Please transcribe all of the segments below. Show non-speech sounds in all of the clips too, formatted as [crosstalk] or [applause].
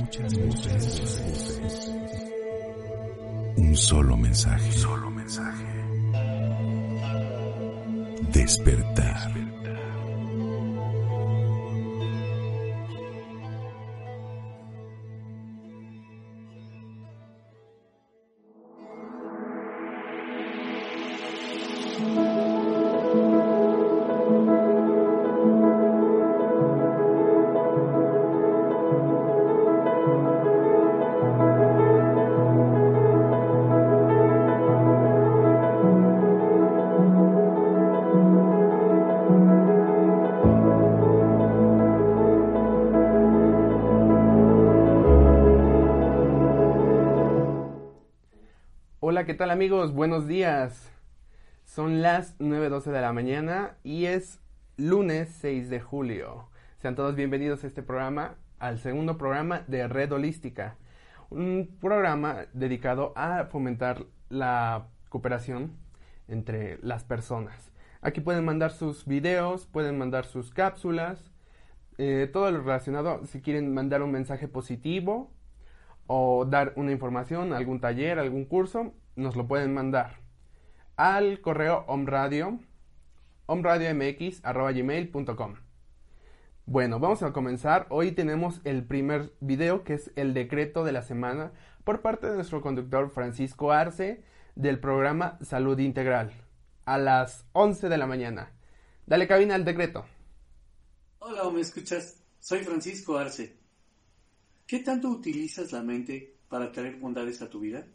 Muchas voces. ¿Qué tal amigos? Buenos días. Son las 9.12 de la mañana y es lunes 6 de julio. Sean todos bienvenidos a este programa, al segundo programa de Red Holística. Un programa dedicado a fomentar la cooperación entre las personas. Aquí pueden mandar sus videos, pueden mandar sus cápsulas, eh, todo lo relacionado, si quieren mandar un mensaje positivo o dar una información, algún taller, algún curso, nos lo pueden mandar al correo omradio, omradiomx.gmail.com. Bueno, vamos a comenzar. Hoy tenemos el primer video que es el decreto de la semana por parte de nuestro conductor Francisco Arce del programa Salud Integral a las 11 de la mañana. Dale cabina al decreto. Hola, ¿me escuchas? Soy Francisco Arce. ¿Qué tanto utilizas la mente para traer bondades a tu vida?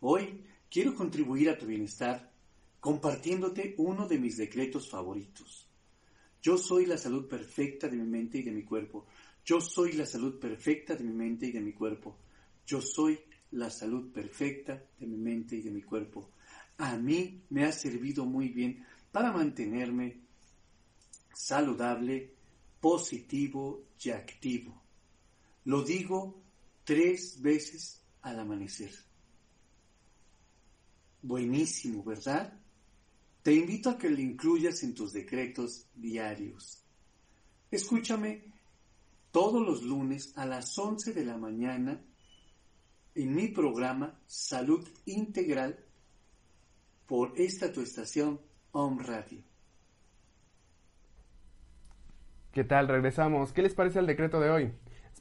Hoy quiero contribuir a tu bienestar compartiéndote uno de mis decretos favoritos. Yo soy la salud perfecta de mi mente y de mi cuerpo. Yo soy la salud perfecta de mi mente y de mi cuerpo. Yo soy la salud perfecta de mi mente y de mi cuerpo. A mí me ha servido muy bien para mantenerme saludable, positivo y activo. Lo digo tres veces al amanecer. Buenísimo, ¿verdad? Te invito a que lo incluyas en tus decretos diarios. Escúchame todos los lunes a las 11 de la mañana en mi programa Salud Integral por esta tu estación Home Radio. ¿Qué tal? Regresamos. ¿Qué les parece el decreto de hoy?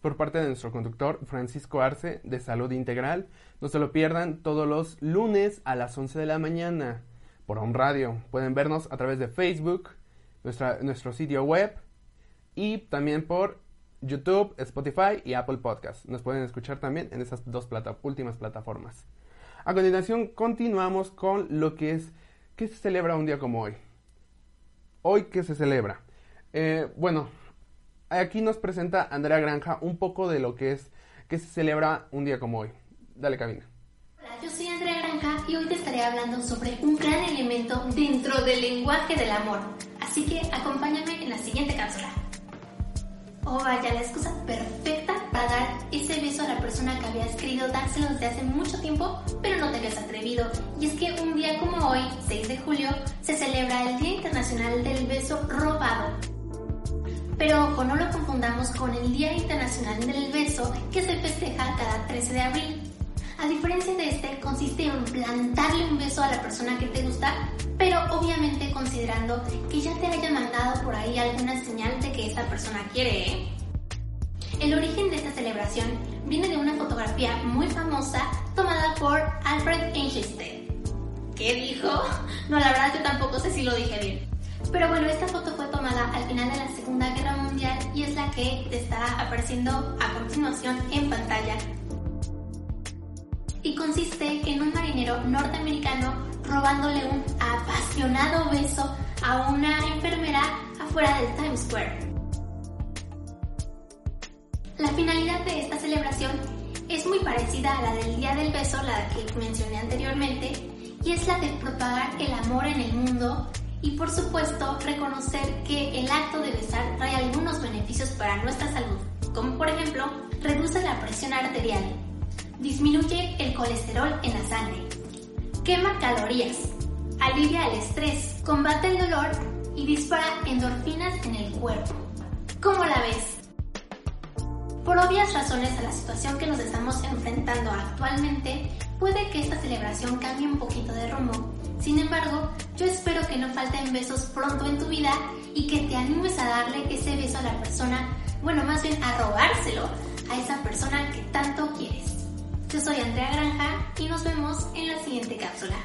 Por parte de nuestro conductor Francisco Arce de Salud Integral. No se lo pierdan todos los lunes a las 11 de la mañana por Home Radio. Pueden vernos a través de Facebook, nuestra, nuestro sitio web y también por YouTube, Spotify y Apple Podcast. Nos pueden escuchar también en esas dos últimas plataformas. A continuación continuamos con lo que es ¿qué se celebra un día como hoy? Hoy qué se celebra. Eh, bueno, aquí nos presenta Andrea Granja un poco de lo que es que se celebra un día como hoy. Dale cabina. Hola, yo soy Andrea Granja y hoy te estaré hablando sobre un gran elemento dentro del lenguaje del amor. Así que acompáñame en la siguiente cápsula. Oh, vaya, la excusa perfecta para dar ese beso a la persona que habías querido dárselo desde hace mucho tiempo, pero no te habías atrevido. Y es que un día como hoy, 6 de julio, se celebra el Día Internacional del Beso Robado. Pero ojo, no lo confundamos con el Día Internacional del Beso que se festeja cada 13 de abril. A diferencia de este, consiste en plantarle un beso a la persona que te gusta, pero obviamente considerando que ya te haya mandado por ahí alguna señal de que esa persona quiere. ¿eh? El origen de esta celebración viene de una fotografía muy famosa tomada por Alfred Einstein. ¿Qué dijo? [laughs] No, la verdad yo tampoco sé si lo dije bien. Pero bueno, esta foto fue tomada al final de la Segunda Guerra Mundial y es la que te estará apareciendo a continuación en pantalla. Y consiste en un marinero norteamericano robándole un apasionado beso a una enfermera afuera del Times Square. La finalidad de esta celebración es muy parecida a la del Día del Beso, la que mencioné anteriormente, y es la de propagar el amor en el mundo y por supuesto reconocer que el acto de besar trae algunos beneficios para nuestra salud, como por ejemplo reduce la presión arterial, disminuye el colesterol en la sangre, quema calorías, alivia el estrés, combate el dolor y dispara endorfinas en el cuerpo. ¿Cómo la ves? Por obvias razones a la situación que nos estamos enfrentando actualmente, puede que esta celebración cambie un poquito de rumbo. Sin embargo, yo espero que no falten besos pronto en tu vida y que te animes a darle ese beso a la persona, bueno, más bien a robárselo a esa persona que tanto quieres. Yo soy Andrea Granja y nos vemos en la siguiente cápsula.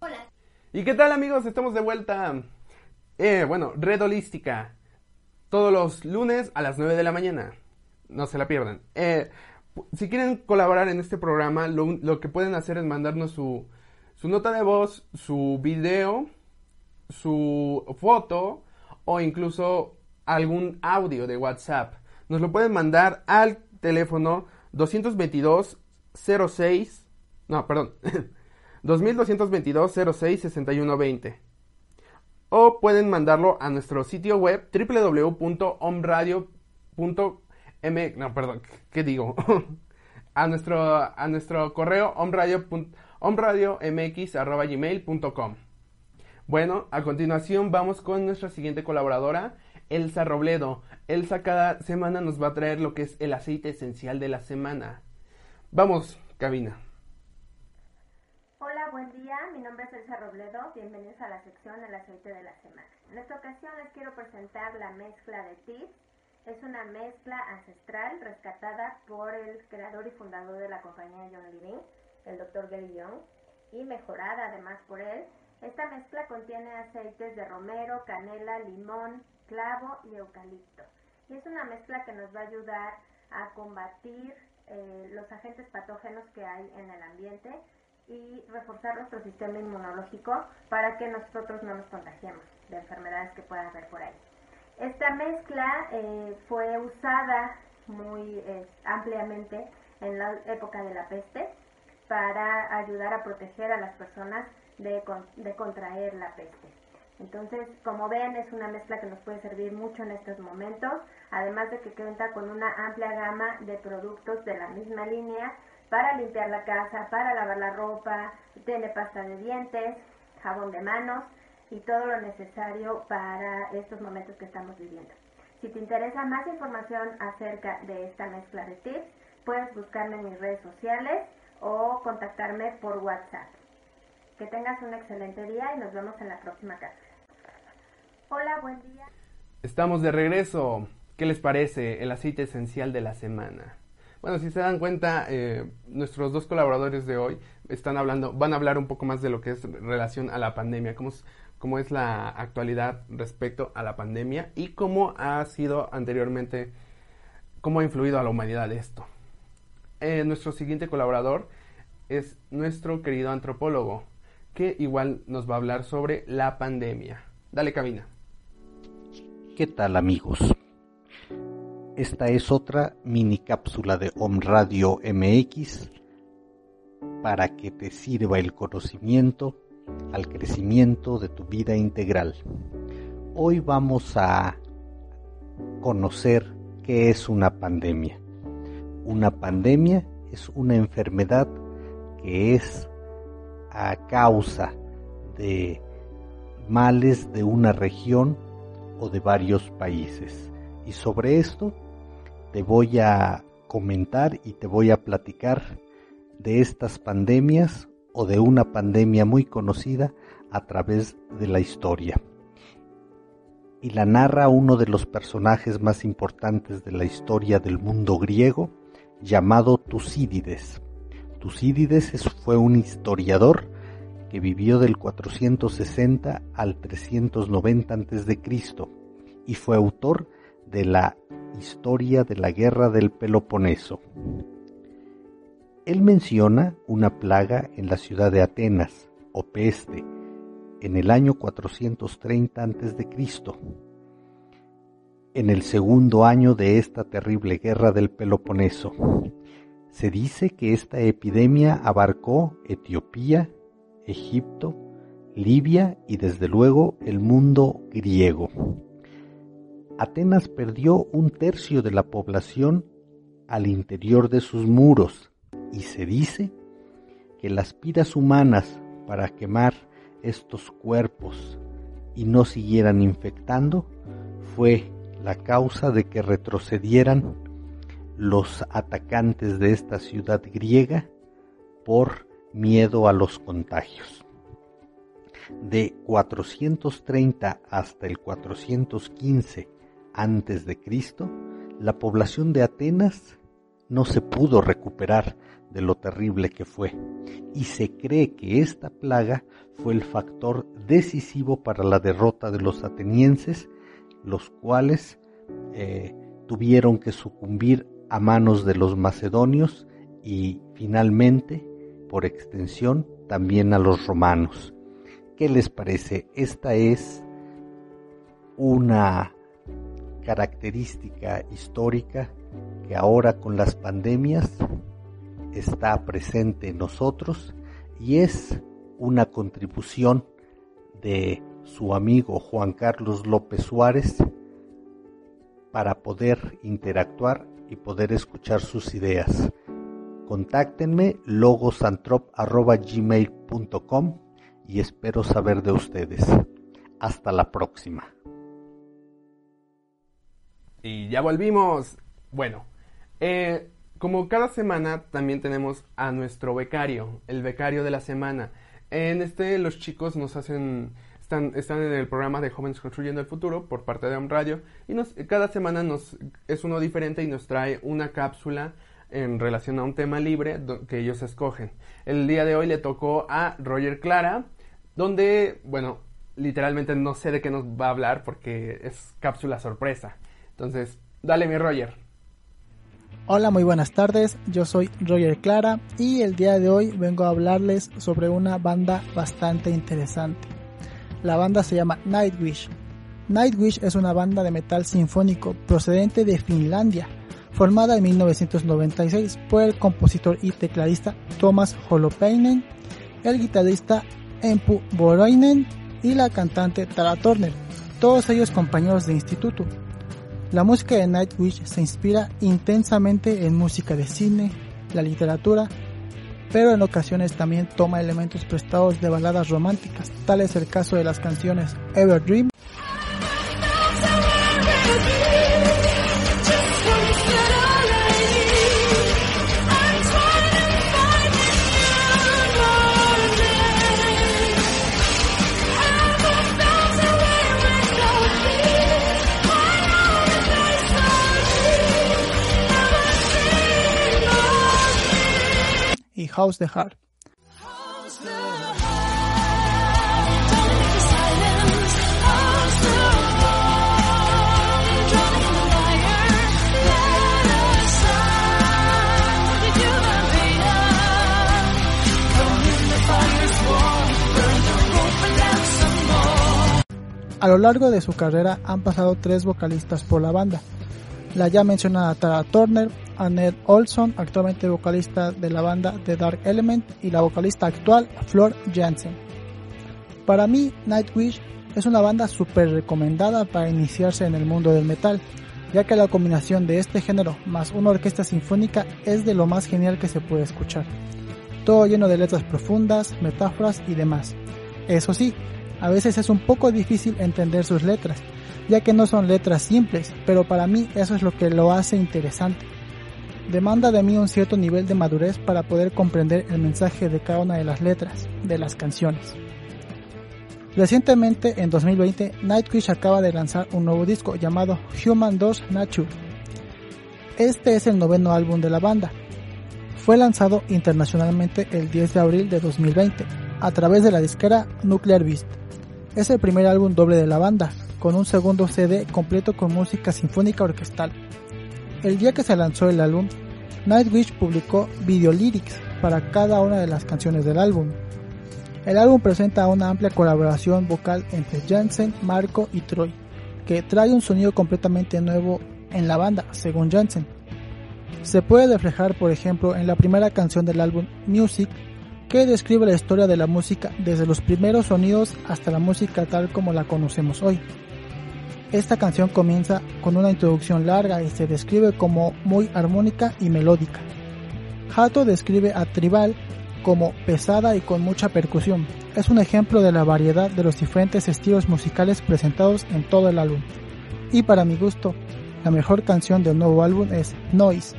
Hola. ¿Y qué tal amigos? Estamos de vuelta. Eh, bueno, Red Holística. Todos los lunes a las 9 de la mañana. No se la pierdan. Eh, si quieren colaborar en este programa, lo, que pueden hacer es mandarnos su, su nota de voz, su video, su foto o incluso algún audio de WhatsApp. Nos lo pueden mandar al teléfono 222 06 no, perdón. 2222 06 6120 o pueden mandarlo a nuestro sitio web www.omradio.m no, perdón, ¿qué digo? [laughs] a nuestro a nuestro correo omradio.omradiomx@gmail.com. Bueno, a continuación vamos con nuestra siguiente colaboradora, Elsa Robledo. Elsa cada semana nos va a traer lo que es el aceite esencial de la semana. Vamos, cabina. Hola, buen día. Mi nombre es Elsa Robledo. Bienvenidos a la sección El aceite de la semana. En esta ocasión les quiero presentar la mezcla de tips. Es una mezcla ancestral rescatada por el creador y fundador de la compañía John Living, el Dr. Gary Young, y mejorada además por él esta mezcla contiene aceites de romero, canela, limón, clavo y eucalipto. Y es una mezcla que nos va a ayudar a combatir eh, los agentes patógenos que hay en el ambiente y reforzar nuestro sistema inmunológico para que nosotros no nos contagiemos de enfermedades que pueda haber por ahí. Esta mezcla eh, fue usada muy eh, ampliamente en la época de la peste para ayudar a proteger a las personas de, contraer la peste. Entonces, como ven, es una mezcla que nos puede servir mucho en estos momentos, además de que cuenta con una amplia gama de productos de la misma línea para limpiar la casa, para lavar la ropa, tiene pasta de dientes, jabón de manos y todo lo necesario para estos momentos que estamos viviendo. Si te interesa más información acerca de esta mezcla de tips, puedes buscarme en mis redes sociales o contactarme por WhatsApp. Que tengas un excelente día y nos vemos en la próxima casa. Hola, buen día. Estamos de regreso. ¿Qué les parece el aceite esencial de la semana? Bueno, si se dan cuenta, eh, nuestros dos colaboradores de hoy están hablando, van a hablar un poco más de lo que es relación a la pandemia, cómo cómo es la actualidad respecto a la pandemia y cómo ha sido anteriormente, cómo ha influido a la humanidad esto. Eh, nuestro siguiente colaborador es nuestro querido antropólogo, que igual nos va a hablar sobre la pandemia. Dale cabina. ¿Qué tal amigos? Esta es otra mini cápsula de Om Radio MX para que te sirva el conocimiento al crecimiento de tu vida integral. Hoy vamos a conocer qué es una pandemia. Una pandemia es una enfermedad que es a causa de males de una región o de varios países. Y sobre esto te voy a comentar y te voy a platicar de estas pandemias o de una pandemia muy conocida a través de la historia. Y la narra uno de los personajes más importantes de la historia del mundo griego, llamado Tucídides. Tucídides fue un historiador que vivió del 460 al 390 a.C. y fue autor de la Historia de la Guerra del Peloponeso. Él menciona una plaga en la ciudad de Atenas, o peste, en el año 430 a.C. En el segundo año de esta terrible guerra del Peloponeso, se dice que esta epidemia abarcó Etiopía, Egipto, Libia y desde luego el mundo griego. Atenas perdió un tercio de la población al interior de sus muros y se dice que las piras humanas para quemar estos cuerpos y no siguieran infectando fue la causa de que retrocedieran los atacantes de esta ciudad griega por miedo a los contagios. De 430 hasta el 415 antes de Cristo, la población de Atenas no se pudo recuperar de lo terrible que fue, y se cree que esta plaga fue el factor decisivo para la derrota de los atenienses, los cuales eh, tuvieron que sucumbir a manos de los macedonios y finalmente, por extensión, también a los romanos. ¿Qué les parece? Esta es una característica histórica que ahora con las pandemias está presente en nosotros y es una contribución de su amigo Juan Carlos López Suárez para poder interactuar y poder escuchar sus ideas. Contáctenme logosantrop.gmail.com y espero saber de ustedes. Hasta la próxima. Y ya volvimos. Bueno, eh, como cada semana también tenemos a nuestro becario, el becario de la semana. En este los chicos nos hacen están, están en el programa de Jóvenes Construyendo el Futuro por parte de Om Radio y nos, cada semana nos es uno diferente y nos trae una cápsula en relación a un tema libre que ellos escogen. El día de hoy le tocó a Roger Clara, donde, bueno, literalmente no sé de qué nos va a hablar porque es cápsula sorpresa. Entonces, dale mi Roger. Hola, muy buenas tardes. Yo soy Roger Clara y el día de hoy vengo a hablarles sobre una banda bastante interesante. La banda se llama Nightwish. Nightwish es una banda de metal sinfónico procedente de Finlandia, formada en 1996 por el compositor y tecladista Thomas Holopainen, el guitarrista Empu Boroinen y la cantante Tara Turner, todos ellos compañeros de instituto. La música de Nightwish se inspira intensamente en música de cine, la literatura, pero en ocasiones también toma elementos prestados de baladas románticas, tal es el caso de las canciones Ever Dream House the Heart. A lo largo de su carrera han pasado tres vocalistas por la banda. La ya mencionada Tara Turner, Annette Olson, actualmente vocalista de la banda The Dark Element, y la vocalista actual Flor Jansen. Para mí, Nightwish es una banda súper recomendada para iniciarse en el mundo del metal, ya que la combinación de este género más una orquesta sinfónica es de lo más genial que se puede escuchar. Todo lleno de letras profundas, metáforas y demás. Eso sí, a veces es un poco difícil entender sus letras, ya que no son letras simples, pero para mí eso es lo que lo hace interesante demanda de mí un cierto nivel de madurez para poder comprender el mensaje de cada una de las letras de las canciones. Recientemente, en 2020, Nightwish acaba de lanzar un nuevo disco llamado Human 2 Nature. Este es el noveno álbum de la banda. Fue lanzado internacionalmente el 10 de abril de 2020 a través de la disquera Nuclear Beast. Es el primer álbum doble de la banda, con un segundo CD completo con música sinfónica orquestal. El día que se lanzó el álbum, Nightwish publicó video lyrics para cada una de las canciones del álbum. El álbum presenta una amplia colaboración vocal entre Jansen, Marco y Troy, que trae un sonido completamente nuevo en la banda, según Jansen. Se puede reflejar, por ejemplo, en la primera canción del álbum, Music, que describe la historia de la música desde los primeros sonidos hasta la música tal como la conocemos hoy. Esta canción comienza con una introducción larga y se describe como muy armónica y melódica. Hato describe a Tribal como pesada y con mucha percusión. Es un ejemplo de la variedad de los diferentes estilos musicales presentados en todo el álbum. Y para mi gusto, la mejor canción del nuevo álbum es Noise,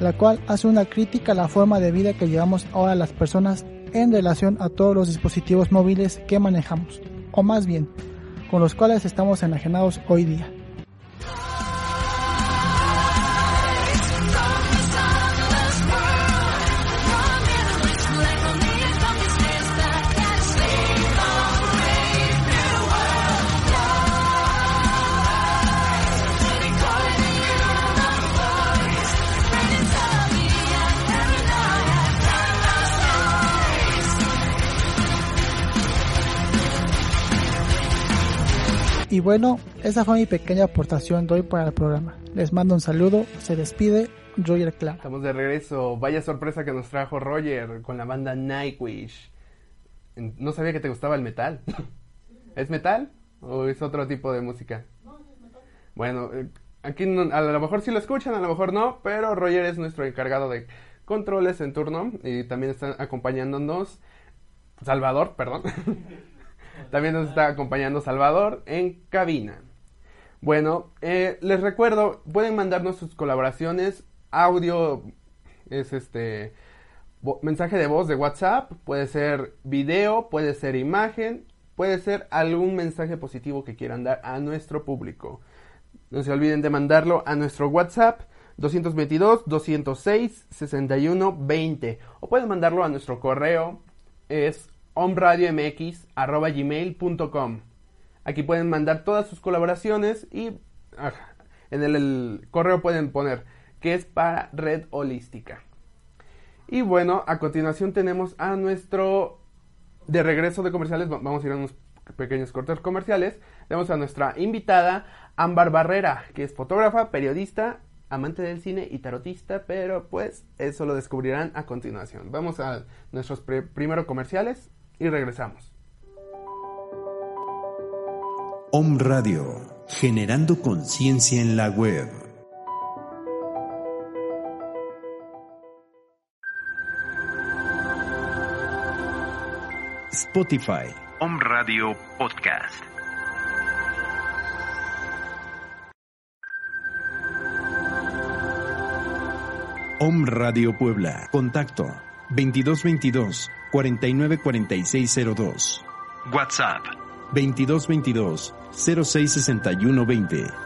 la cual hace una crítica a la forma de vida que llevamos ahora las personas en relación a todos los dispositivos móviles que manejamos, o más bien, con los cuales estamos enajenados hoy día. Bueno, esa fue mi pequeña aportación de hoy para el programa. Les mando un saludo, se despide Roger Clark. Estamos de regreso. Vaya sorpresa que nos trajo Roger con la banda Nightwish. No sabía que te gustaba el metal. [laughs] ¿Es metal o es otro tipo de música? Bueno, eh, aquí a lo mejor sí lo escuchan, a lo mejor no, pero Roger es nuestro encargado de controles en turno y también está acompañándonos Salvador, perdón. [laughs] También nos está acompañando Salvador en cabina. Bueno, eh, les recuerdo, pueden mandarnos sus colaboraciones, audio, es este, mensaje de voz de WhatsApp, puede ser video, puede ser imagen, puede ser algún mensaje positivo que quieran dar a nuestro público. No se olviden de mandarlo a nuestro WhatsApp 222-206-6120 o pueden mandarlo a nuestro correo es omradiomx.gmail.com Aquí pueden mandar todas sus colaboraciones y en el, correo pueden poner que es para Red Holística. Y bueno, a continuación tenemos a nuestro de regreso de comerciales. Vamos a ir a unos pequeños cortes comerciales. Tenemos a nuestra invitada Ámbar Barrera, que es fotógrafa, periodista, amante del cine y tarotista, pero pues eso lo descubrirán a continuación. Vamos a nuestros primeros comerciales y regresamos. Om Radio, generando conciencia en la web. Spotify. Om Radio Podcast. Om Radio Puebla. Contacto 2222 494602. WhatsApp 2222 066120.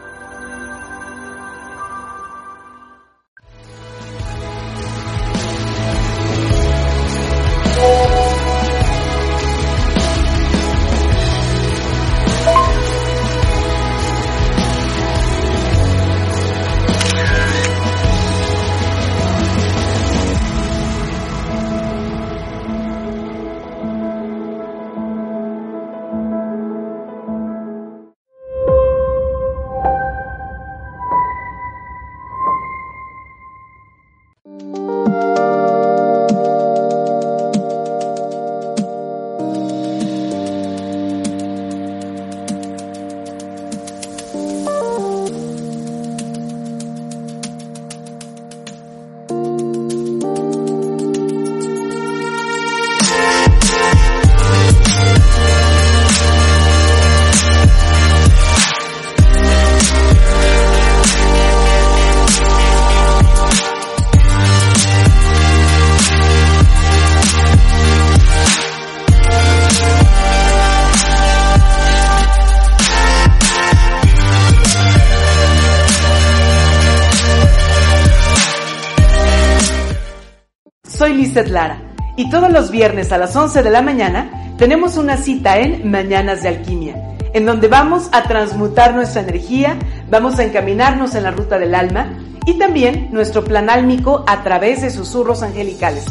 Lara y todos los viernes a las 11 de la mañana tenemos una cita en Mañanas de Alquimia, en donde vamos a transmutar nuestra energía, vamos a encaminarnos en la ruta del alma y también nuestro plan álmico a través de susurros angelicales.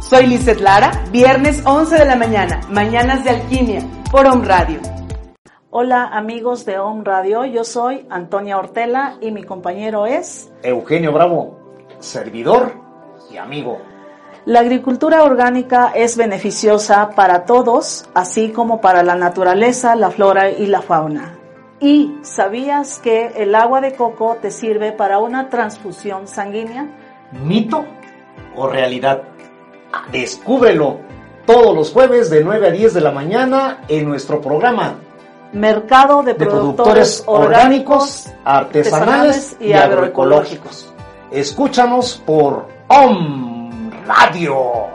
Soy Lizeth Lara, viernes 11 de la mañana, Mañanas de Alquimia, por Home Radio. Hola amigos de Home Radio, yo soy Antonia Ortela y mi compañero es Eugenio Bravo, servidor y amigo. La agricultura orgánica es beneficiosa para todos, así como para la naturaleza, la flora y la fauna. ¿Y sabías que el agua de coco te sirve para una transfusión sanguínea? ¿Mito o realidad? Descúbrelo todos los jueves de 9 a 10 de la mañana en nuestro programa Mercado de, de Productores, orgánicos, artesanales y agroecológicos. Escúchanos por OM Radio.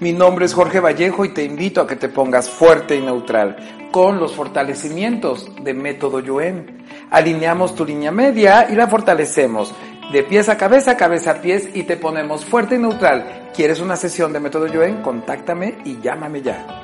Mi nombre es Jorge Vallejo y te invito a que te pongas fuerte y neutral con los fortalecimientos de Método Yuen. Alineamos tu línea media y la fortalecemos de pies a cabeza, cabeza a pies y te ponemos fuerte y neutral. ¿Quieres una sesión de Método Yuen? Contáctame y llámame ya.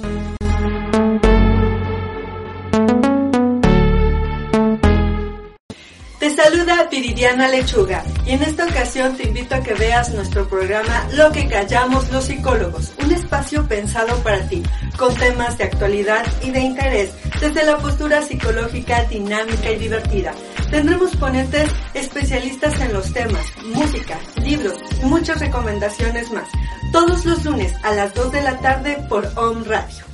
Viridiana Lechuga y en esta ocasión te invito a que veas nuestro programa Lo que callamos los psicólogos, un espacio pensado para ti, con temas de actualidad y de interés, desde la postura psicológica dinámica y divertida. Tendremos ponentes especialistas en los temas, música, libros y muchas recomendaciones más, todos los lunes a las 2 de la tarde por Home Radio.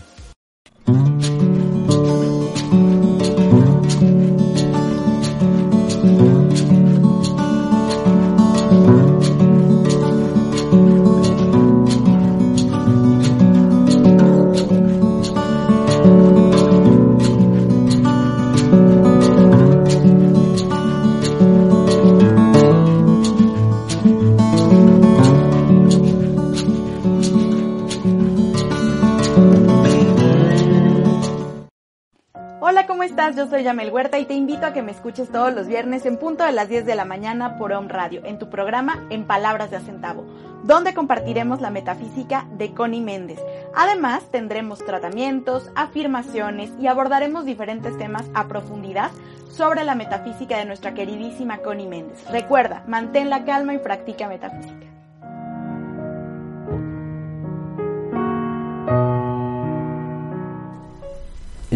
Soy Yamel Huerta y te invito a que me escuches todos los viernes en punto de las 10 de la mañana por Home Radio, en tu programa En Palabras de Acentavo, donde compartiremos la metafísica de Connie Méndez. Además, tendremos tratamientos, afirmaciones y abordaremos diferentes temas a profundidad sobre la metafísica de nuestra queridísima Connie Méndez. Recuerda, mantén la calma y practica metafísica.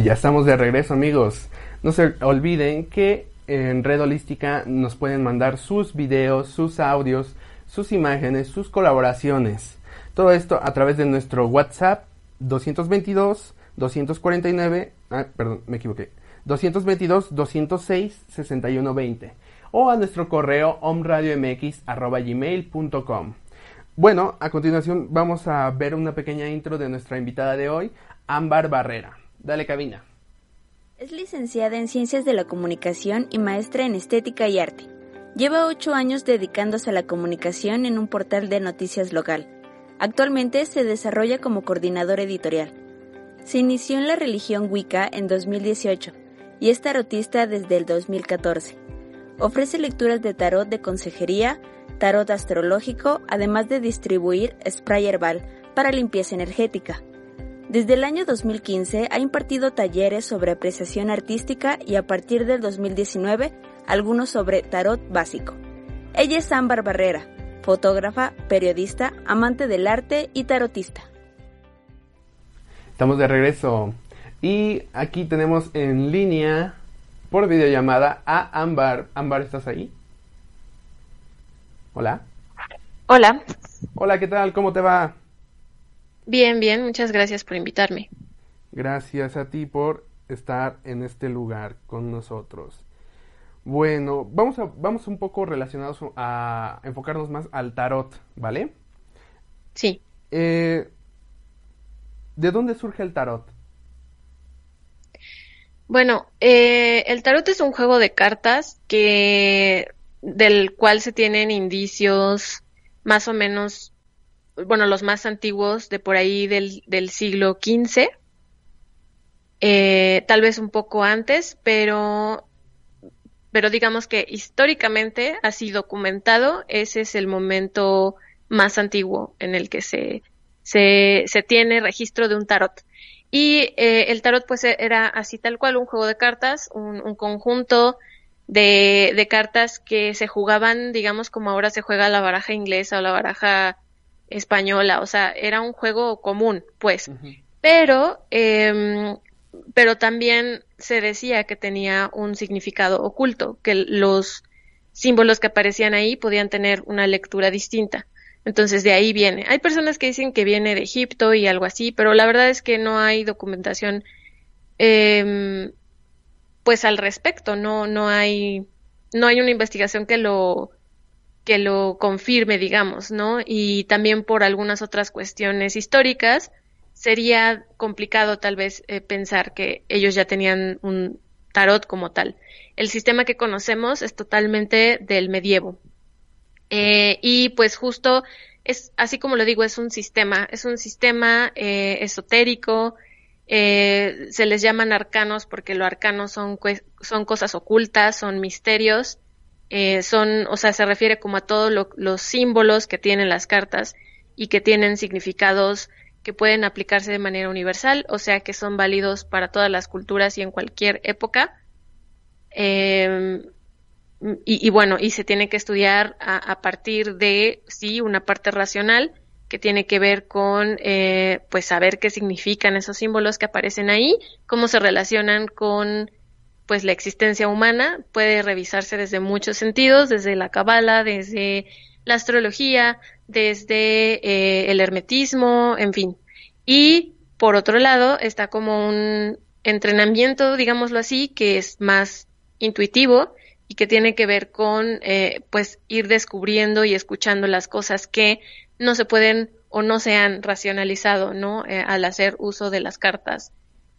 Y ya estamos de regreso amigos. No se olviden que en Red Holística nos pueden mandar sus videos, sus audios, sus imágenes, sus colaboraciones. Todo esto a través de nuestro WhatsApp 222 249, ah, perdón, me equivoqué. 222 206 6120 o a nuestro correo omradiomx@gmail.com. Bueno, a continuación vamos a ver una pequeña intro de nuestra invitada de hoy, Ámbar Barrera. Dale cabina. Es licenciada en Ciencias de la Comunicación y maestra en Estética y Arte. Lleva ocho años dedicándose a la comunicación en un portal de noticias local. Actualmente se desarrolla como coordinador editorial. Se inició en la religión Wicca en 2018 y es tarotista desde el 2014. Ofrece lecturas de tarot de consejería, tarot astrológico, además de distribuir spray herbal para limpieza energética. Desde el año 2015 ha impartido talleres sobre apreciación artística y a partir del 2019 algunos sobre tarot básico. Ella es Ámbar Barrera, fotógrafa, periodista, amante del arte y tarotista. Estamos de regreso y aquí tenemos en línea por videollamada a Ámbar. Ámbar, ¿estás ahí? Hola. Hola. Hola, ¿qué tal? ¿Cómo te va? Bien, bien, muchas gracias por invitarme. Gracias a ti por estar en este lugar con nosotros. Bueno, vamos a vamos un poco relacionados a enfocarnos más al tarot, ¿vale? Sí. Eh, ¿De dónde surge el tarot? Bueno, eh, el tarot es un juego de cartas que del cual se tienen indicios más o menos, bueno, los más antiguos de por ahí del, del siglo XV, eh, tal vez un poco antes, pero, pero digamos que históricamente, así documentado, ese es el momento más antiguo en el que se, se, se tiene registro de un tarot. Y eh, el tarot pues era así tal cual, un juego de cartas, un, un conjunto de, de, cartas que se jugaban, digamos, como ahora se juega la baraja inglesa o la baraja española, o sea, era un juego común, pues. Pero, eh, pero también se decía que tenía un significado oculto, que los símbolos que aparecían ahí podían tener una lectura distinta. Entonces de ahí viene. Hay personas que dicen que viene de Egipto y algo así, pero la verdad es que no hay documentación eh, pues al respecto, no, no hay, no hay una investigación que lo, que lo confirme, digamos, ¿no? Y también por algunas otras cuestiones históricas, sería complicado tal vez eh, pensar que ellos ya tenían un tarot como tal. El sistema que conocemos es totalmente del medievo. Eh, y pues justo es, así como lo digo, es un sistema, es un sistema eh, esotérico, eh, se les llaman arcanos porque lo arcano son, son cosas ocultas, son misterios, eh, son, o sea, se refiere como a todos lo, los símbolos que tienen las cartas y que tienen significados que pueden aplicarse de manera universal, o sea, que son válidos para todas las culturas y en cualquier época. Eh, y, y, bueno, y se tiene que estudiar a, a, partir de, sí, una parte racional que tiene que ver con, eh, pues, saber qué significan esos símbolos que aparecen ahí, cómo se relacionan con, pues, la existencia humana. Puede revisarse desde muchos sentidos, desde la cabala, desde la astrología, desde eh, el hermetismo, en fin. Y, por otro lado, está como un entrenamiento, digámoslo así, que es más intuitivo, y que tiene que ver con eh, pues ir descubriendo y escuchando las cosas que no se pueden o no se han racionalizado no eh, al hacer uso de las cartas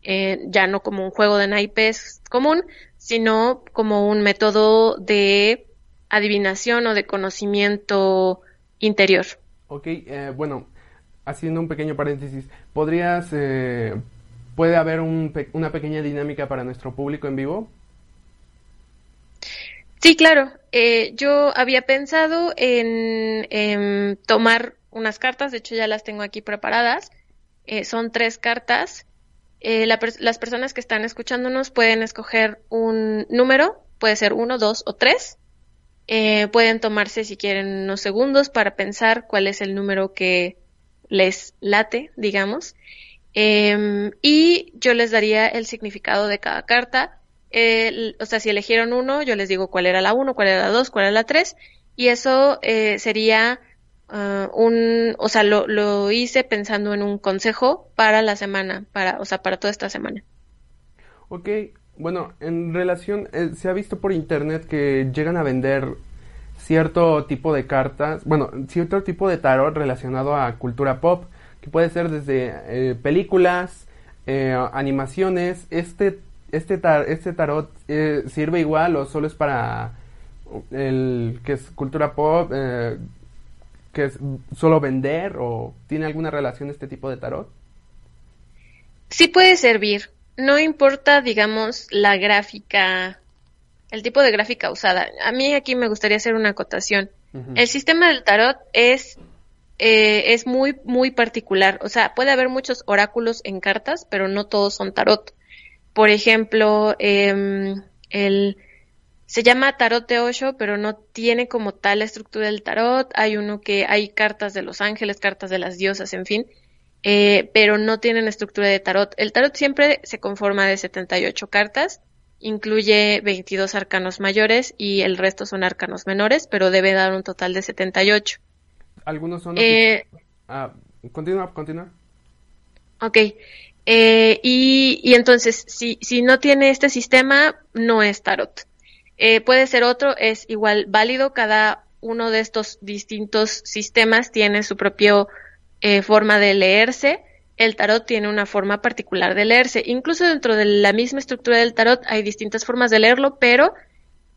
eh, ya no como un juego de naipes común sino como un método de adivinación o de conocimiento interior Ok, eh, bueno haciendo un pequeño paréntesis podrías puede haber un, una pequeña dinámica para nuestro público en vivo Sí, claro. Eh, yo había pensado en, en, tomar unas cartas, de hecho ya las tengo aquí preparadas. Eh, son tres cartas. Eh, la, las personas que están escuchándonos pueden escoger un número, puede ser uno, dos o tres. Eh, pueden tomarse si quieren unos segundos para pensar cuál es el número que les late, digamos. Em, y yo les daría el significado de cada carta eh, o sea, si eligieron uno, yo les digo cuál era la uno, cuál era la dos, cuál era la tres, y eso eh, sería uh, un, o sea, lo, lo hice pensando en un consejo para la semana, para, o sea, para toda esta semana. Ok, bueno, en relación, eh, se ha visto por internet que llegan a vender cierto tipo de cartas, bueno, cierto tipo de tarot relacionado a cultura pop, que puede ser desde eh, películas, eh, animaciones, este este, tar este tarot sirve igual o solo es para el que es cultura pop, que es solo vender o tiene alguna relación este tipo de tarot? Sí puede servir, no importa, digamos, la gráfica, el tipo de gráfica usada. A mí aquí me gustaría hacer una acotación. Uh -huh. El sistema del tarot es eh, es muy muy particular, o sea, puede haber muchos oráculos en cartas, pero no todos son tarot. Por ejemplo, eh, el, se llama tarot de Osho, pero no tiene como tal la estructura del tarot. Hay uno que hay cartas de los ángeles, cartas de las diosas, en fin, eh, pero no tienen estructura de tarot. El tarot siempre se conforma de 78 cartas, incluye 22 arcanos mayores y el resto son arcanos menores, pero debe dar un total de 78. Algunos son... Eh, ah, continúa, continúa. Ok. Eh, y, y, entonces, si, si no tiene este sistema, no es tarot. Eh, puede ser otro, es igual válido. Cada uno de estos distintos sistemas tiene su propia eh, forma de leerse. El tarot tiene una forma particular de leerse. Incluso dentro de la misma estructura del tarot hay distintas formas de leerlo, pero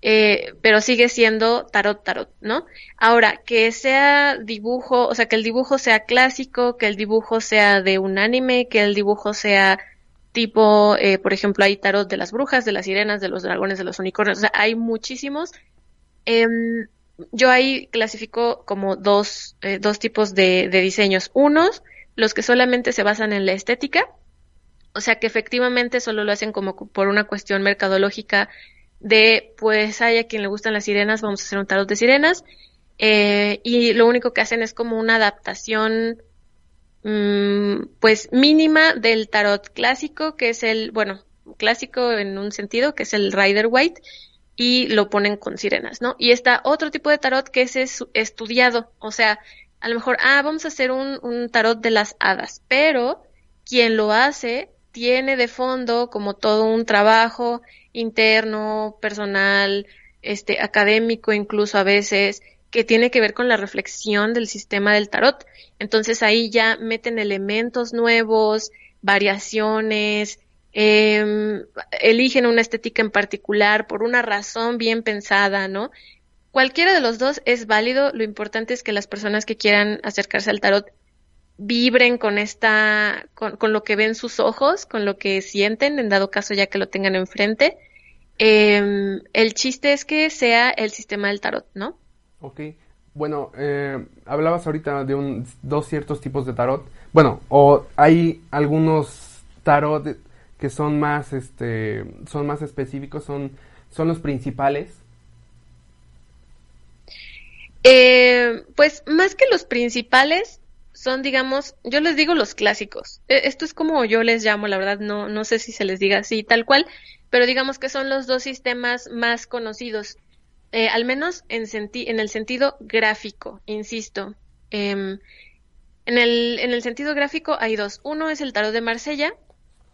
eh, pero sigue siendo tarot, tarot, ¿no? Ahora, que sea dibujo, o sea, que el dibujo sea clásico, que el dibujo sea de un anime, que el dibujo sea tipo, eh, por ejemplo, hay tarot de las brujas, de las sirenas, de los dragones, de los unicornios, o sea, hay muchísimos. Em, yo ahí clasifico como dos, eh, dos tipos de, de diseños. Unos, los que solamente se basan en la estética, o sea que efectivamente solo lo hacen como por una cuestión mercadológica de, pues hay a quien le gustan las sirenas, vamos a hacer un tarot de sirenas. Eh, y lo único que hacen es como una adaptación, pues mínima del tarot clásico, que es el, bueno, clásico en un sentido, que es el Rider White, y lo ponen con sirenas, ¿no? Y está otro tipo de tarot que es estudiado, o sea, a lo mejor, ah, vamos a hacer un, un tarot de las hadas, pero quien lo hace tiene de fondo como todo un trabajo interno, personal, este, académico incluso a veces, que tiene que ver con la reflexión del sistema del tarot. Entonces ahí ya meten elementos nuevos, variaciones, eh, eligen una estética en particular por una razón bien pensada, ¿no? Cualquiera de los dos es válido, lo importante es que las personas que quieran acercarse al tarot vibren con esta, con, lo que ven sus ojos, con lo que sienten, en dado caso ya que lo tengan enfrente. Eh, el chiste es que sea el sistema del tarot, ¿no? Ok. Bueno, eh, hablabas ahorita de un, dos ciertos tipos de tarot. Bueno, o hay algunos tarot que son más, este, son más específicos, son, son los principales. Eh, pues más que los principales, son, digamos, yo les digo los clásicos. E, esto es como yo les llamo, la verdad, no, no sé si se les diga así tal cual, pero digamos que son los dos sistemas más conocidos, eh, al menos en, en el sentido gráfico, insisto. Eh, en, el, en el sentido gráfico hay dos. Uno es el tarot de Marsella,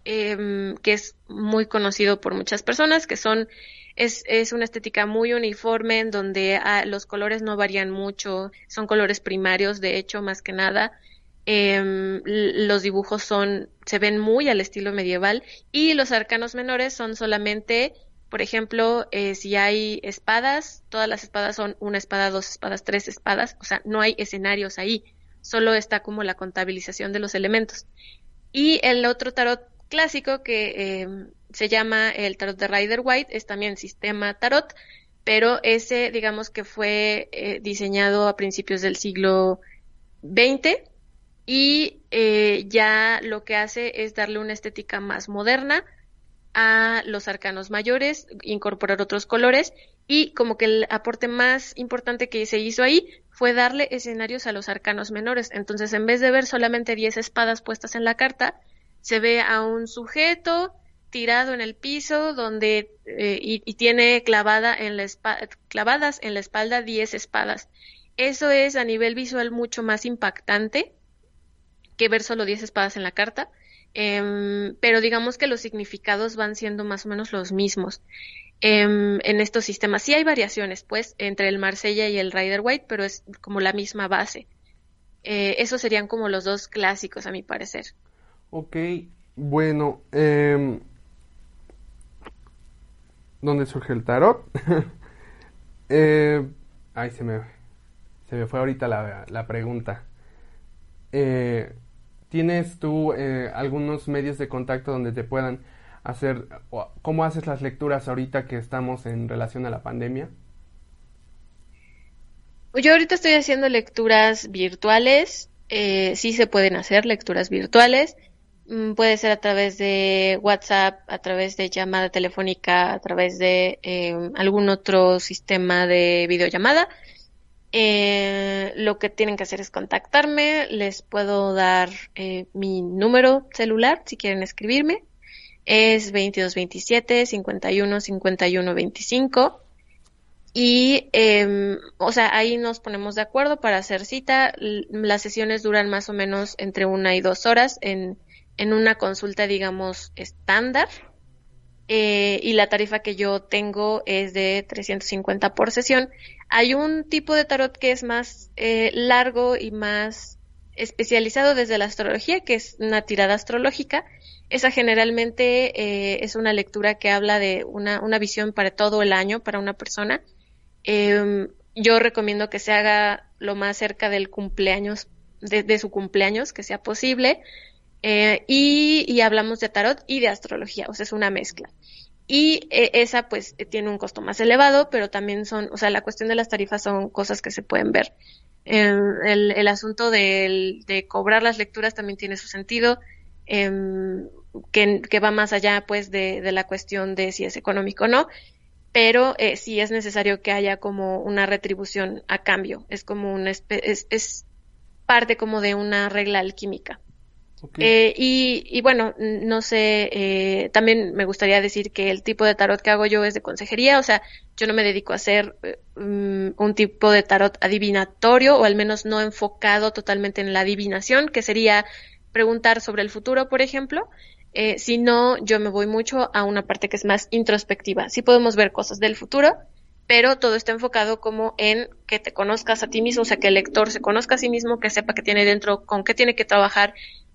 eh, que es muy conocido por muchas personas, que son es, es una estética muy uniforme en donde ah, los colores no varían mucho, son colores primarios, de hecho, más que nada. Eh, los dibujos son, se ven muy al estilo medieval y los arcanos menores son solamente, por ejemplo, eh, si hay espadas, todas las espadas son una espada, dos espadas, tres espadas, o sea, no hay escenarios ahí, solo está como la contabilización de los elementos. Y el otro tarot clásico que eh, se llama el tarot de Rider White, es también sistema tarot, pero ese digamos que fue eh, diseñado a principios del siglo XX y eh, ya lo que hace es darle una estética más moderna a los arcanos mayores, incorporar otros colores y como que el aporte más importante que se hizo ahí fue darle escenarios a los arcanos menores. Entonces, en vez de ver solamente 10 espadas puestas en la carta, se ve a un sujeto tirado en el piso donde eh, y, tiene clavada en la clavadas en la espalda 10 espadas. Eso es a nivel visual mucho más impactante que ver solo 10 espadas en la carta, em, pero digamos que los significados van siendo más o menos los mismos. Em, en estos sistemas sí hay variaciones, pues, entre el Marsella y el Rider White, pero es como la misma base. Eh, esos serían como los dos clásicos, a mi parecer. Ok, bueno, eh, ¿dónde surge el tarot? [laughs] eh, ay, se me, se me fue ahorita la, la pregunta. Eh, ¿Tienes tú eh, algunos medios de contacto donde te puedan hacer, cómo haces las lecturas ahorita que estamos en relación a la pandemia? Yo ahorita estoy haciendo lecturas virtuales, eh, sí se pueden hacer lecturas virtuales. Mm, puede ser a través de WhatsApp, a través de llamada telefónica, a través de em, algún otro sistema de videollamada. Eh, lo que tienen que hacer es contactarme. Les puedo dar eh, mi número celular si quieren escribirme. Es 2227 51 51 25. Y, eh, o sea, ahí nos ponemos de acuerdo para hacer cita. Las sesiones duran más o menos entre una y dos horas en en una consulta, digamos, estándar. Eh, y la tarifa que yo tengo es de 350 por sesión. Hay un tipo de tarot que es más eh, largo y más especializado desde la astrología, que es una tirada astrológica. Esa generalmente eh, es una lectura que habla de una, una, visión para todo el año para una persona. Em, yo recomiendo que se haga lo más cerca del cumpleaños, de, su cumpleaños, que sea posible. Eh, y, y, hablamos de tarot y de astrología, o sea, es una mezcla. Y eh, esa pues tiene un costo más elevado, pero también son, o sea, la cuestión de las tarifas son cosas que se pueden ver. el, el, asunto de, cobrar las lecturas también tiene su sentido, em, que, va más allá pues de, la cuestión de si es económico o no pero eh, sí es necesario que haya como una retribución a cambio. Es como una es parte como de una regla alquímica. Eh, y, y, bueno, no sé, eh, también me gustaría decir que el tipo de tarot que hago yo es de consejería, o sea, yo no me dedico a hacer mm, un tipo de tarot adivinatorio o al menos no enfocado totalmente en la adivinación, que sería preguntar sobre el futuro, por ejemplo, eh, si no, yo me voy mucho a una parte que es más introspectiva. Sí podemos ver cosas del futuro, pero todo está enfocado como en que te conozcas a ti mismo, o sea, que el lector se conozca a sí mismo, que sepa qué tiene dentro, con qué tiene que trabajar,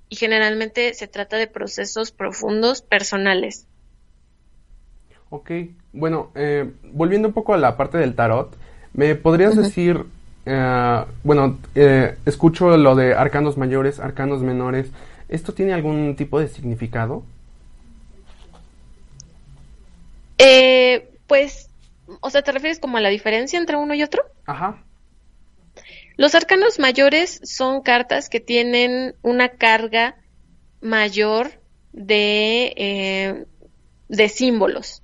y generalmente se trata de procesos profundos personales. Ok, bueno, eh, volviendo un poco a la parte del tarot, ¿me podrías decir, eh, bueno, escucho lo de arcanos mayores, arcanos menores, ¿Esto tiene algún tipo de significado? Eh, pues, o sea, ¿te refieres como a la diferencia entre uno y otro? Ajá. Los arcanos mayores son cartas que tienen una carga mayor de, eh, de símbolos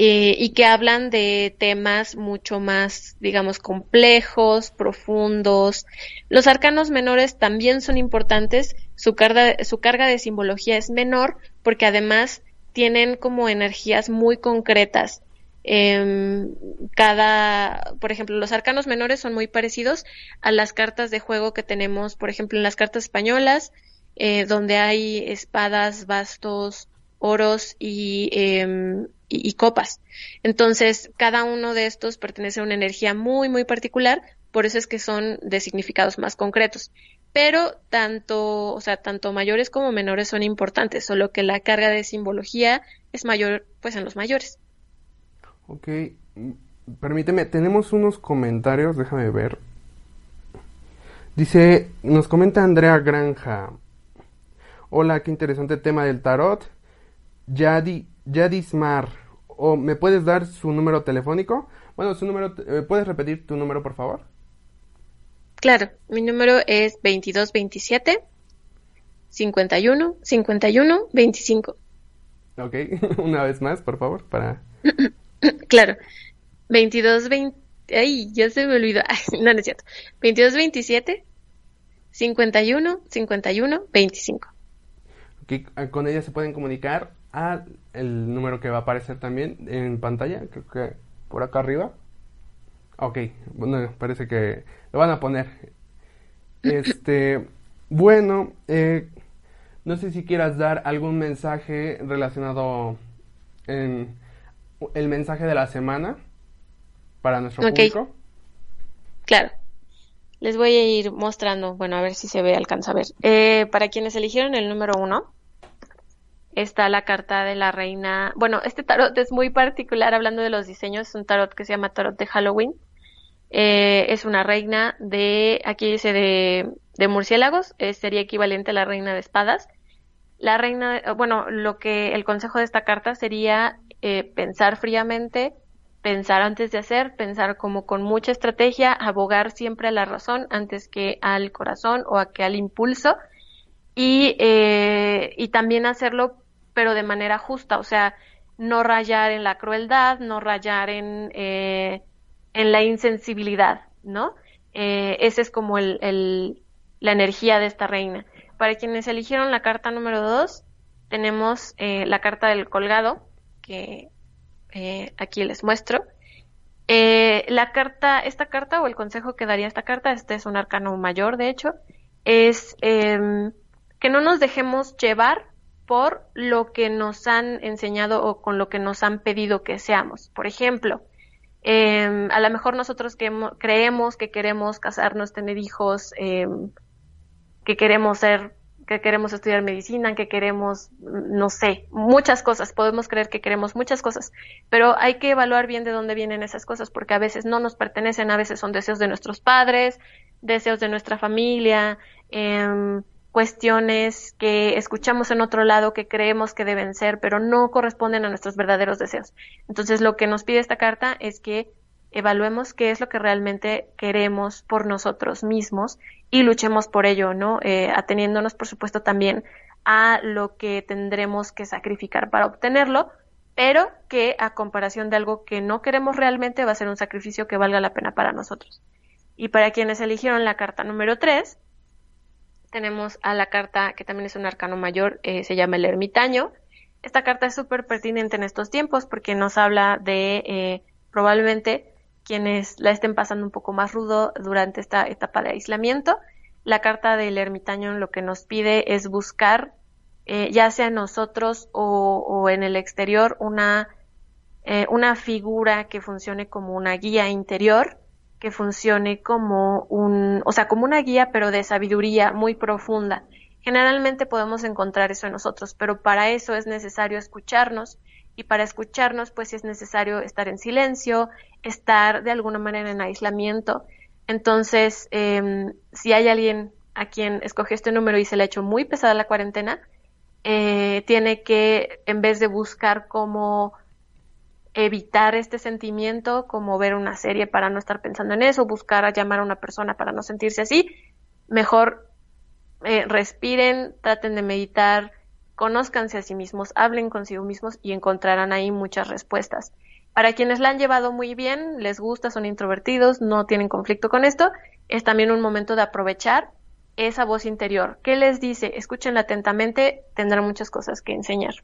y que hablan de temas mucho más, digamos, complejos, profundos. Los arcanos menores también son importantes, su carga, su carga de simbología es menor porque además tienen como energías muy concretas. Em, cada, por ejemplo, los arcanos menores son muy parecidos a las cartas de juego que tenemos, por ejemplo, en las cartas españolas, eh, donde hay espadas, bastos, oros y, em, y, copas. Entonces, cada uno de estos pertenece a una energía muy, muy particular, por eso es que son de significados más concretos. Pero tanto, o sea, tanto mayores como menores son importantes, solo que la carga de simbología es mayor, pues, en los mayores. Ok, permíteme, tenemos unos comentarios, déjame ver. Dice, nos comenta Andrea Granja. Hola, qué interesante tema del tarot. Yadi, Yadismar, o me puedes dar su número telefónico. Bueno, su número, eh, ¿puedes repetir tu número, por favor? Claro, mi número es 2227 51 51 25. Ok, [laughs] una vez más, por favor, para... [laughs] [clears throat] claro, 2220... Ay, ya se me olvidó. [laughs] no, no es cierto. 2227 51 51 25. Ok, con ella se pueden comunicar a el número que va a aparecer también en pantalla, creo que por acá arriba. Ok, bueno, parece que lo van a poner. [clears throat] Este, bueno, eh, no sé si quieras dar algún mensaje relacionado en el mensaje de la semana para nuestro público. Claro. Les voy a ir mostrando, bueno, a ver si se ve, alcanza a ver. Eh, para quienes eligieron el número uno, está la carta de la reina. Bueno, este tarot es muy particular hablando de los diseños. Es un tarot que se llama tarot de Halloween. Eh, es una reina de, aquí dice de, de murciélagos, eh, sería equivalente a la reina de espadas. La reina, bueno, lo que el consejo de esta carta sería eh, pensar fríamente, pensar antes de hacer, pensar como con mucha estrategia, abogar siempre a la razón antes que al corazón o a que al impulso y, y también hacerlo pero de manera justa, o sea, no rayar en la crueldad, no rayar en, eh, en la insensibilidad, ¿no? Eh, esa es como el, el, la energía de esta reina. Para quienes eligieron la carta número dos, tenemos eh, la carta del colgado, que eh, aquí les muestro. Eh, la carta, esta carta o el consejo que daría esta carta, este es un arcano mayor, de hecho, es em, que no nos dejemos llevar por lo que nos han enseñado o con lo que nos han pedido que seamos. Por ejemplo, eh, a lo mejor nosotros creemos que queremos casarnos, tener hijos, eh, que queremos ser, que queremos estudiar medicina, que queremos, no sé, muchas cosas. Podemos creer que queremos muchas cosas, pero hay que evaluar bien de dónde vienen esas cosas, porque a veces no nos pertenecen, a veces son deseos de nuestros padres, deseos de nuestra familia, eh, cuestiones que escuchamos en otro lado que creemos que deben ser, pero no corresponden a nuestros verdaderos deseos. Entonces, lo que nos pide esta carta es que evaluemos qué es lo que realmente queremos por nosotros mismos y luchemos por ello, ¿no? Eh, ateniéndonos, por supuesto, también a lo que tendremos que sacrificar para obtenerlo, pero que a comparación de algo que no queremos realmente va a ser un sacrificio que valga la pena para nosotros. Y para quienes eligieron la carta número 3, tenemos a la carta que también es un arcano mayor, eh, se llama el ermitaño. Esta carta es súper pertinente en estos tiempos porque nos habla de eh, probablemente quienes la estén pasando un poco más rudo durante esta etapa de aislamiento. La carta del ermitaño lo que nos pide es buscar, eh, ya sea nosotros o, o, en el exterior, una, una figura que funcione como una guía interior que funcione como un, o sea, como una guía, pero de sabiduría muy profunda. Generalmente podemos encontrar eso en nosotros, pero para eso es necesario escucharnos y para escucharnos pues es necesario estar en silencio, estar de alguna manera en aislamiento. Entonces, eh, si hay alguien a quien escogió este número y se le ha hecho muy pesada la cuarentena, eh, tiene que, en vez de buscar cómo evitar este sentimiento, como ver una serie para no estar pensando en eso, buscar a llamar a una persona para no sentirse así, mejor eh, respiren, traten de meditar, conózcanse a sí mismos, hablen consigo mismos y encontrarán ahí muchas respuestas. Para quienes la han llevado muy bien, les gusta, son introvertidos, no tienen conflicto con esto, es también un momento de aprovechar esa voz interior. ¿Qué les dice? Escúchenla atentamente, tendrán muchas cosas que enseñar.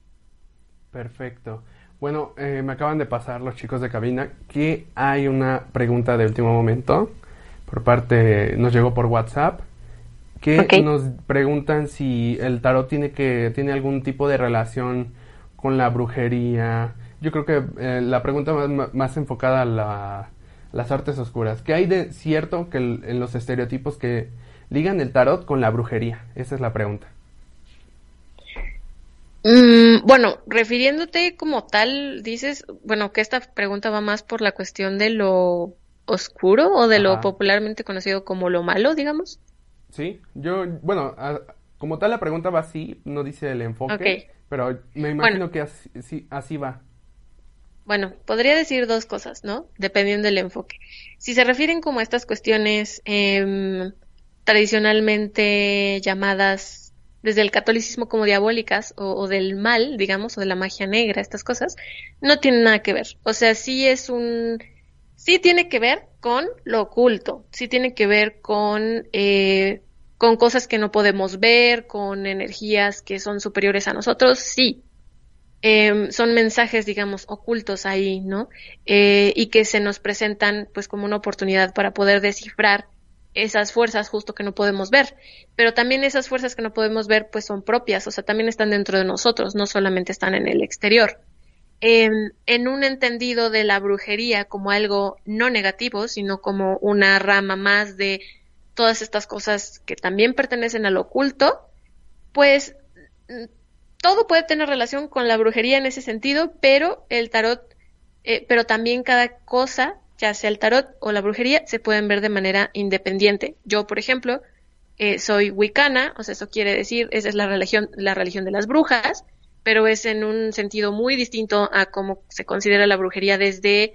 Perfecto. Bueno, eh, me acaban de pasar los chicos de cabina que hay una pregunta de último momento por parte, nos llegó por WhatsApp, que nos preguntan si el tarot tiene que tiene algún tipo de relación con la brujería. Yo creo que eh, la pregunta más, más enfocada a la, las artes oscuras. ¿Qué hay de cierto que en los estereotipos que ligan el tarot con la brujería? Esa es la pregunta. Mm, bueno, refiriéndote como tal, dices, bueno, que esta pregunta va más por la cuestión de lo oscuro o de lo popularmente conocido como lo malo, digamos. Sí, yo, bueno, como tal la pregunta va así, no dice el enfoque, pero me imagino que así, así va. Bueno, podría decir dos cosas, ¿no? Dependiendo del enfoque. Si se refieren como a estas cuestiones eh, tradicionalmente llamadas desde el catolicismo como diabólicas o, del mal, digamos, o de la magia negra, estas cosas, no tienen nada que ver. O sea, sí es un, sí tiene que ver con lo oculto, sí tiene que ver con, eh, con cosas que no podemos ver, con energías que son superiores a nosotros, sí. Em, son mensajes, digamos, ocultos ahí, ¿no? Eh, y que se nos presentan, pues, como una oportunidad para poder descifrar esas fuerzas justo que no podemos ver, pero también esas fuerzas que no podemos ver pues son propias, o sea, también están dentro de nosotros, no solamente están en el exterior. Em, en un entendido de la brujería como algo no negativo, sino como una rama más de todas estas cosas que también pertenecen al oculto, pues mm, todo puede tener relación con la brujería en ese sentido, pero el tarot, eh, pero también cada cosa ya sea el tarot o la brujería, se pueden ver de manera independiente. Yo, por ejemplo, eh, soy wicana, o sea, eso quiere decir, esa es la religión, la religión de las brujas, pero es en un sentido muy distinto a cómo se considera la brujería desde,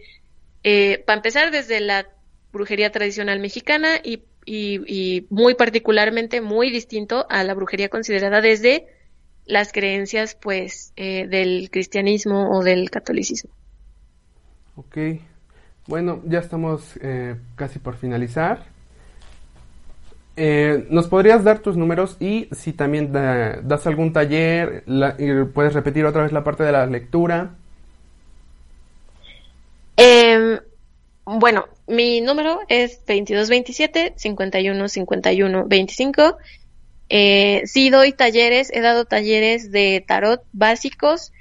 eh, para empezar, desde la brujería tradicional mexicana y, y, muy particularmente muy distinto a la brujería considerada desde las creencias, pues, eh, del cristianismo o del catolicismo. Ok, bueno, ya estamos eh, casi por finalizar. Eh, ¿Nos podrías dar tus números y si también das algún taller, y puedes repetir otra vez la parte de la lectura? Bueno, mi número es 2227 51 51 25. sí doy talleres, he dado talleres de tarot básicos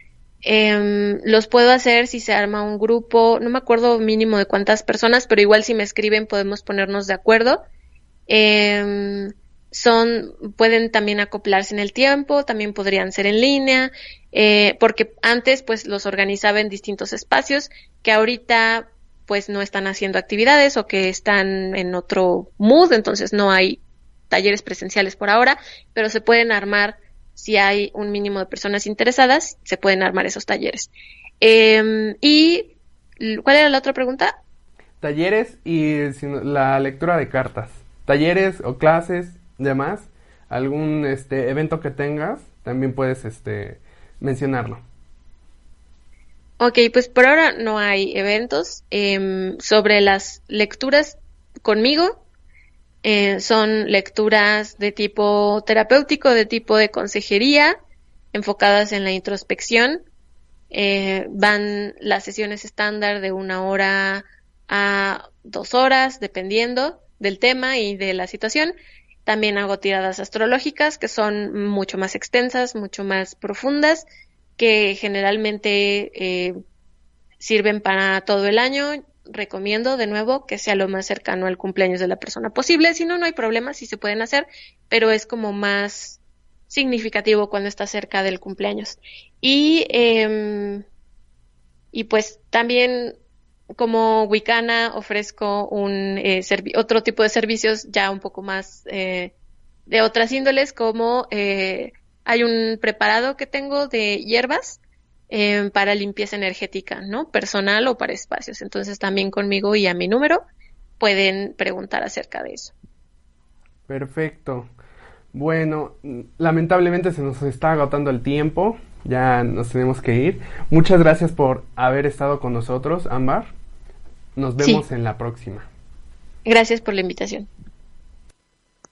Em, los puedo hacer si se arma un grupo, no me acuerdo mínimo de cuántas personas, pero igual si me escriben podemos ponernos de acuerdo. Em, son, pueden también acoplarse en el tiempo, también podrían ser en línea, eh, porque antes pues los organizaba en distintos espacios que ahorita pues no están haciendo actividades o que están en otro mood, entonces no hay talleres presenciales por ahora, pero se pueden armar si hay un mínimo de personas interesadas, se pueden armar esos talleres. Em, y ¿cuál era la otra pregunta? Talleres y la lectura de cartas. Talleres o clases, demás, algún este evento que tengas, también puedes este mencionarlo. Ok, pues por ahora no hay eventos. Em, sobre las lecturas conmigo, eh, son lecturas de tipo terapéutico, de tipo de consejería, enfocadas en la introspección. Eh, van las sesiones estándar de una hora a dos horas, dependiendo del tema y de la situación. También hago tiradas astrológicas que son mucho más extensas, mucho más profundas que generalmente eh, sirven para todo el año. Recomiendo de nuevo que sea lo más cercano al cumpleaños de la persona posible. Si no, no hay problema, si se pueden hacer, pero es como más significativo cuando está cerca del cumpleaños. Y, eh, y pues también como Wicana ofrezco un eh, otro tipo de servicios ya un poco más eh, de otras índoles como eh, hay un preparado que tengo de hierbas eh, para limpieza energética, ¿no? Personal o para espacios. Entonces también conmigo y a mi número pueden preguntar acerca de eso. Perfecto. Bueno, lamentablemente se nos está agotando el tiempo. Ya nos tenemos que ir. Muchas gracias por haber estado con nosotros, Ámbar. Nos vemos en la próxima. Gracias por la invitación.